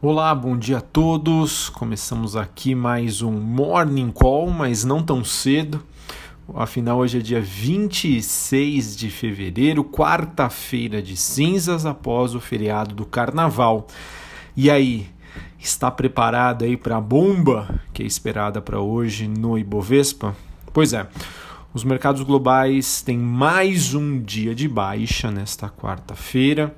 Olá, bom dia a todos. Começamos aqui mais um Morning Call, mas não tão cedo. Afinal, hoje é dia 26 de fevereiro, quarta-feira de cinzas após o feriado do carnaval. E aí, está preparado aí para a bomba que é esperada para hoje no Ibovespa? Pois é. Os mercados globais têm mais um dia de baixa nesta quarta-feira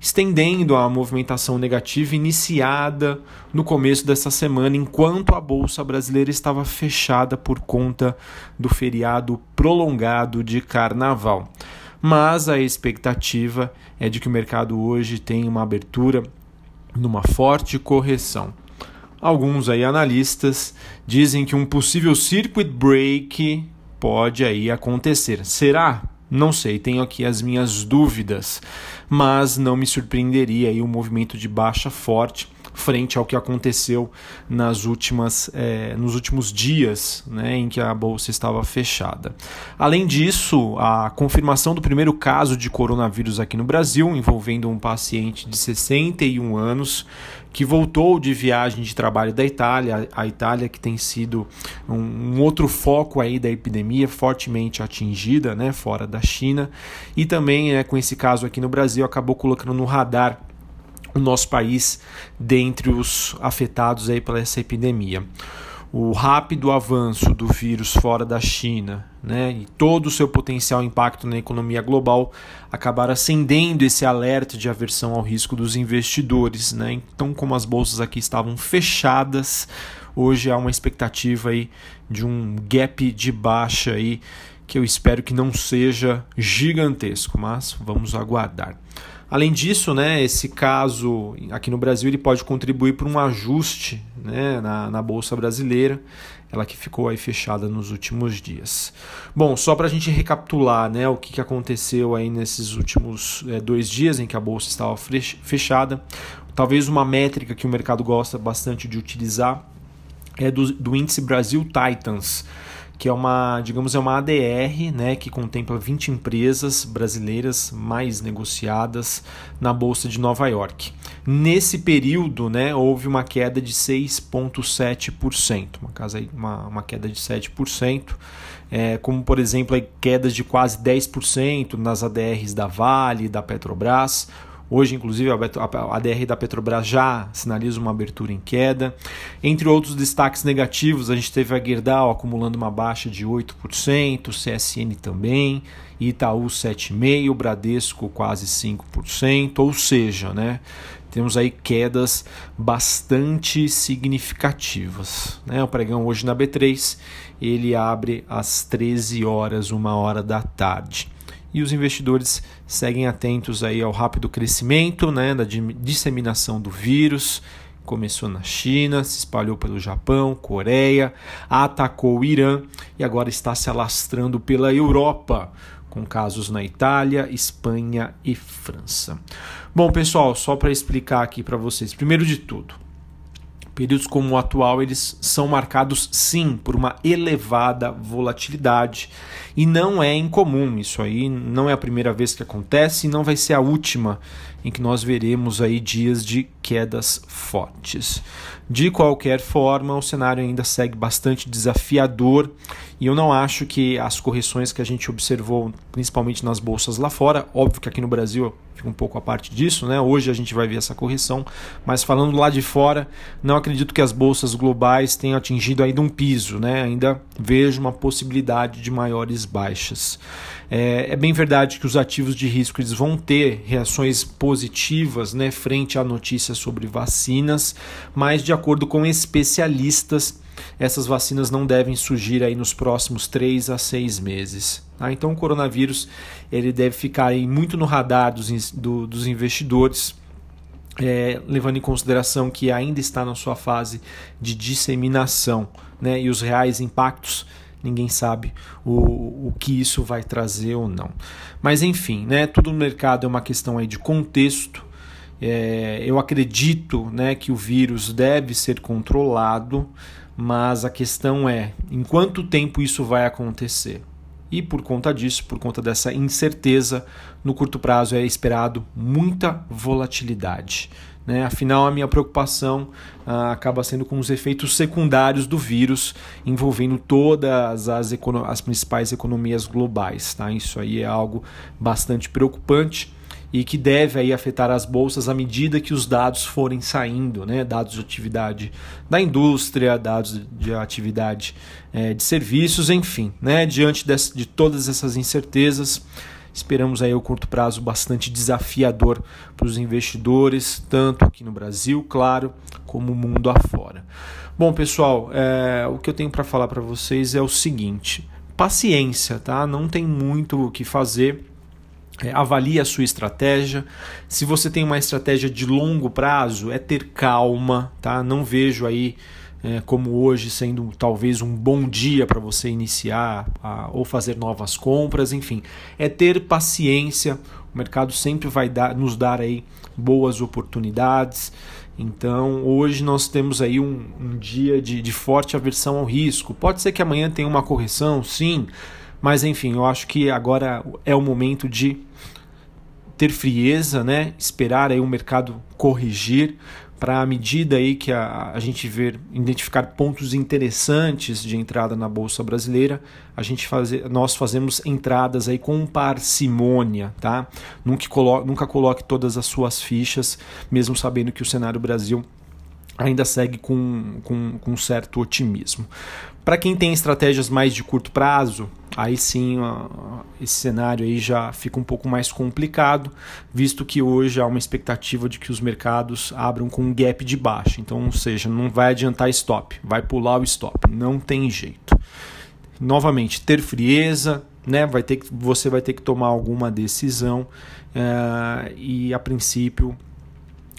estendendo a movimentação negativa iniciada no começo dessa semana, enquanto a bolsa brasileira estava fechada por conta do feriado prolongado de carnaval. Mas a expectativa é de que o mercado hoje tenha uma abertura numa forte correção. Alguns aí analistas dizem que um possível circuit break pode aí acontecer. Será? Não sei, tenho aqui as minhas dúvidas, mas não me surpreenderia aí um movimento de baixa forte frente ao que aconteceu nas últimas, é, nos últimos dias né, em que a bolsa estava fechada. Além disso, a confirmação do primeiro caso de coronavírus aqui no Brasil, envolvendo um paciente de 61 anos que voltou de viagem de trabalho da Itália, a Itália que tem sido um, um, outro foco aí da epidemia fortemente atingida, né, fora da China, e também né, com esse caso aqui no Brasil acabou colocando no radar o nosso país dentre os afetados aí pela essa epidemia. O rápido avanço do vírus fora da China né, e todo o seu potencial impacto na economia global acabaram acendendo esse alerta de aversão ao risco dos investidores. Né? Então, como as bolsas aqui estavam fechadas, hoje há uma expectativa aí de um gap de baixa aí, que eu espero que não seja gigantesco, mas vamos aguardar. Além disso, né, esse caso aqui no Brasil ele pode contribuir para um ajuste né, na, na Bolsa Brasileira, ela que ficou aí fechada nos últimos dias. Bom, só para a gente recapitular né, o que, aconteceu aí nesses últimos é, dois dias em que a Bolsa estava fechada, talvez uma métrica que o mercado gosta bastante de utilizar é do, do índice Brasil Titans que é uma, digamos, é uma ADR, né, que contempla 20 empresas brasileiras mais negociadas na bolsa de Nova York. Nesse período, né, houve uma queda de 6,7%, uma, casa, uma, uma queda de 7%, é, como por exemplo quedas de quase 10% nas ADRs da Vale, da Petrobras, Hoje, inclusive, a ADR da Petrobras já sinaliza uma abertura em queda. Entre outros destaques negativos, a gente teve a Gerdau acumulando uma baixa de 8%, CSN também, Itaú 7,5%, Bradesco quase 5%, ou seja, né, temos aí quedas bastante significativas. Né? O pregão hoje na B3 ele abre às 13 horas, uma hora da tarde e os investidores seguem atentos aí ao rápido crescimento né, da disseminação do vírus. Começou na China, se espalhou pelo Japão, Coreia, atacou o Irã e agora está se alastrando pela Europa, com casos na Itália, Espanha e França. Bom, pessoal, só para explicar aqui para vocês, primeiro de tudo, Períodos como o atual, eles são marcados sim por uma elevada volatilidade e não é incomum. Isso aí não é a primeira vez que acontece e não vai ser a última em que nós veremos aí dias de quedas fortes. De qualquer forma, o cenário ainda segue bastante desafiador e eu não acho que as correções que a gente observou, principalmente nas bolsas lá fora, óbvio que aqui no Brasil fica um pouco a parte disso, né? Hoje a gente vai ver essa correção, mas falando lá de fora, não acredito que as bolsas globais tenham atingido ainda um piso, né? Ainda vejo uma possibilidade de maiores baixas. É, é bem verdade que os ativos de risco eles vão ter reações positivas, né, frente à notícia sobre vacinas, mas de acordo com especialistas essas vacinas não devem surgir aí nos próximos 3 a 6 meses. Tá? Então o coronavírus ele deve ficar aí muito no radar dos, do, dos investidores, é, levando em consideração que ainda está na sua fase de disseminação né? e os reais impactos ninguém sabe o, o que isso vai trazer ou não. Mas enfim, né, tudo no mercado é uma questão aí de contexto. É, eu acredito né, que o vírus deve ser controlado, mas a questão é em quanto tempo isso vai acontecer. E por conta disso, por conta dessa incerteza, no curto prazo é esperado muita volatilidade. Né? Afinal, a minha preocupação ah, acaba sendo com os efeitos secundários do vírus envolvendo todas as, as principais economias globais. Tá? Isso aí é algo bastante preocupante e que deve aí afetar as bolsas à medida que os dados forem saindo, né? dados de atividade da indústria, dados de atividade é, de serviços, enfim, né? diante de, de todas essas incertezas, esperamos aí o curto prazo bastante desafiador para os investidores, tanto aqui no Brasil, claro, como o mundo afora. Bom, pessoal, é, o que eu tenho para falar para vocês é o seguinte: paciência, tá? Não tem muito o que fazer é, avalie a sua estratégia. Se você tem uma estratégia de longo prazo, é ter calma, tá? Não vejo aí é, como hoje sendo talvez um bom dia para você iniciar a, ou fazer novas compras, enfim, é ter paciência. O mercado sempre vai dar, nos dar aí boas oportunidades. Então hoje nós temos aí um, um dia de, de forte aversão ao risco. Pode ser que amanhã tenha uma correção, sim mas enfim, eu acho que agora é o momento de ter frieza, né? Esperar aí o mercado corrigir para a medida aí que a, a gente ver identificar pontos interessantes de entrada na bolsa brasileira, a gente fazer, nós fazemos entradas aí com parcimônia, tá? Nunca coloque, nunca coloque todas as suas fichas, mesmo sabendo que o cenário Brasil ainda segue com, com, com certo otimismo. Para quem tem estratégias mais de curto prazo, aí sim esse cenário aí já fica um pouco mais complicado, visto que hoje há uma expectativa de que os mercados abram com um gap de baixa. Então, ou seja, não vai adiantar stop, vai pular o stop, não tem jeito. Novamente, ter frieza, né? Vai ter que, você vai ter que tomar alguma decisão uh, e a princípio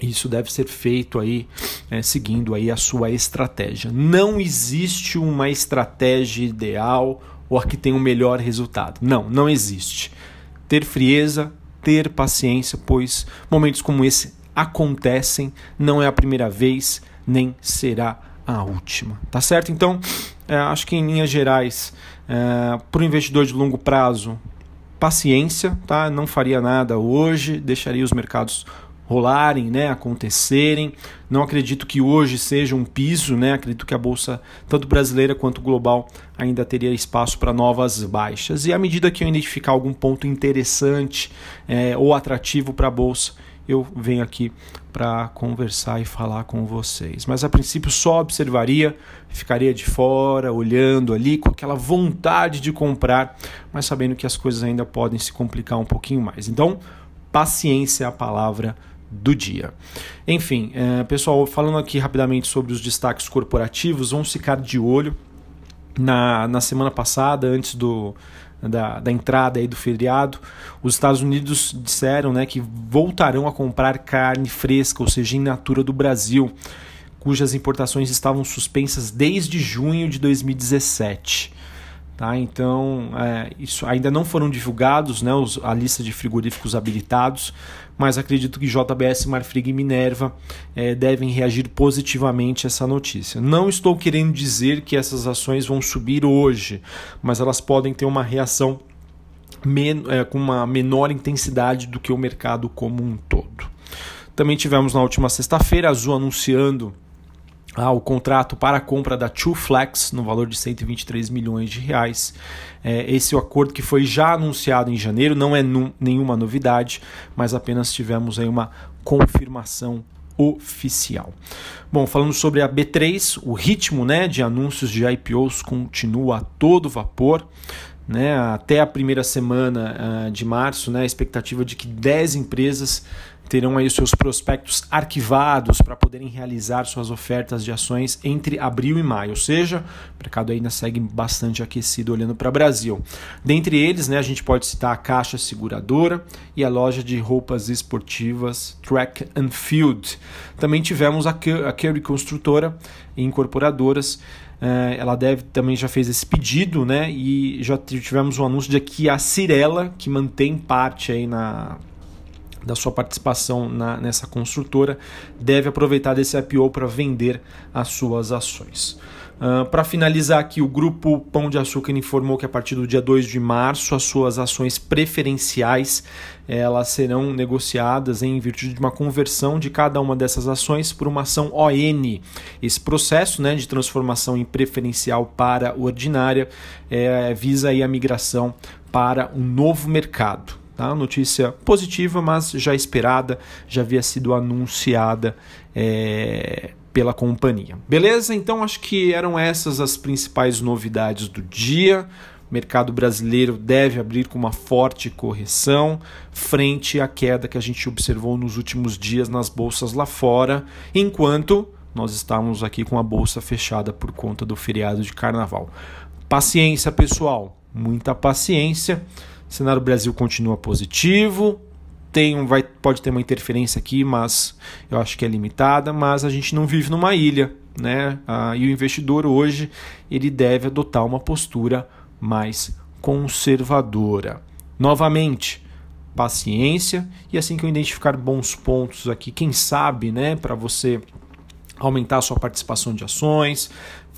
isso deve ser feito aí é, seguindo aí a sua estratégia. Não existe uma estratégia ideal ou a que tem o melhor resultado. Não, não existe. Ter frieza, ter paciência, pois momentos como esse acontecem, não é a primeira vez, nem será a última. Tá certo? Então, é, acho que em linhas gerais, é, para o investidor de longo prazo, paciência, tá? Não faria nada hoje, deixaria os mercados rolarem, né, acontecerem. Não acredito que hoje seja um piso, né? Acredito que a bolsa, tanto brasileira quanto global, ainda teria espaço para novas baixas. E à medida que eu identificar algum ponto interessante é, ou atrativo para a bolsa, eu venho aqui para conversar e falar com vocês. Mas a princípio só observaria, ficaria de fora, olhando ali com aquela vontade de comprar, mas sabendo que as coisas ainda podem se complicar um pouquinho mais. Então, paciência é a palavra do dia. Enfim, é, pessoal, falando aqui rapidamente sobre os destaques corporativos, vamos ficar de olho. Na, na semana passada, antes do, da, da entrada aí do feriado, os Estados Unidos disseram né, que voltarão a comprar carne fresca, ou seja, in natura do Brasil, cujas importações estavam suspensas desde junho de 2017. Tá? Então, é, isso ainda não foram divulgados né, os, a lista de frigoríficos habilitados, mas acredito que JBS, Marfrig e Minerva é, devem reagir positivamente a essa notícia. Não estou querendo dizer que essas ações vão subir hoje, mas elas podem ter uma reação men é, com uma menor intensidade do que o mercado como um todo. Também tivemos na última sexta-feira a Azul anunciando ah, o contrato para a compra da Two Flex no valor de 123 milhões de reais. É, esse é o acordo que foi já anunciado em janeiro, não é nenhuma novidade, mas apenas tivemos aí uma confirmação oficial. Bom, falando sobre a B3, o ritmo né, de anúncios de IPOs continua a todo vapor. Né, até a primeira semana uh, de março, né, a expectativa de que 10 empresas terão aí os seus prospectos arquivados para poderem realizar suas ofertas de ações entre abril e maio, ou seja, o mercado ainda segue bastante aquecido olhando para o Brasil. Dentre eles, né, a gente pode citar a Caixa Seguradora e a loja de roupas esportivas Track and Field. Também tivemos a Curry Construtora e Incorporadoras, eh, ela deve também já fez esse pedido, né? E já tivemos um anúncio de que a Cirela, que mantém parte aí na da sua participação na, nessa construtora, deve aproveitar desse IPO para vender as suas ações. Uh, para finalizar aqui, o grupo Pão de Açúcar informou que a partir do dia 2 de março as suas ações preferenciais elas serão negociadas em virtude de uma conversão de cada uma dessas ações por uma ação ON. Esse processo né, de transformação em preferencial para ordinária é, visa aí a migração para um novo mercado. Tá? Notícia positiva, mas já esperada, já havia sido anunciada é, pela companhia. Beleza? Então acho que eram essas as principais novidades do dia. O mercado brasileiro deve abrir com uma forte correção frente à queda que a gente observou nos últimos dias nas bolsas lá fora, enquanto nós estávamos aqui com a bolsa fechada por conta do feriado de carnaval. Paciência, pessoal, muita paciência. O cenário Brasil continua positivo. Tem um, vai, pode ter uma interferência aqui, mas eu acho que é limitada. Mas a gente não vive numa ilha, né? Ah, e o investidor hoje ele deve adotar uma postura mais conservadora. Novamente, paciência e assim que eu identificar bons pontos aqui, quem sabe, né, para você aumentar a sua participação de ações,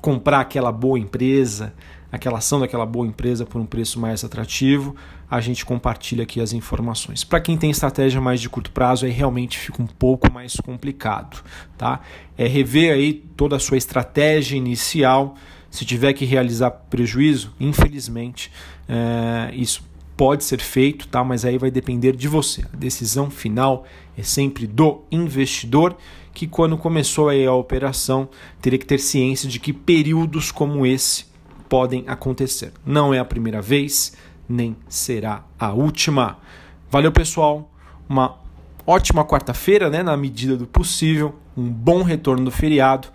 comprar aquela boa empresa, aquela ação daquela boa empresa por um preço mais atrativo, a gente compartilha aqui as informações. Para quem tem estratégia mais de curto prazo, aí realmente fica um pouco mais complicado, tá? É rever aí toda a sua estratégia inicial. Se tiver que realizar prejuízo, infelizmente, é, isso pode ser feito, tá? Mas aí vai depender de você. A decisão final é sempre do investidor, que quando começou aí a operação teria que ter ciência de que períodos como esse podem acontecer. Não é a primeira vez, nem será a última. Valeu, pessoal. Uma ótima quarta-feira, né, na medida do possível, um bom retorno do feriado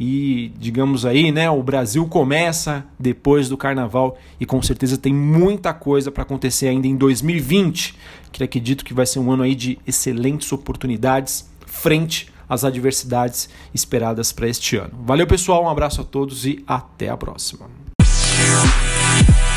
e digamos aí, né, o Brasil começa depois do carnaval e com certeza tem muita coisa para acontecer ainda em 2020, que acredito que vai ser um ano aí de excelentes oportunidades frente às adversidades esperadas para este ano. Valeu, pessoal, um abraço a todos e até a próxima. Peace.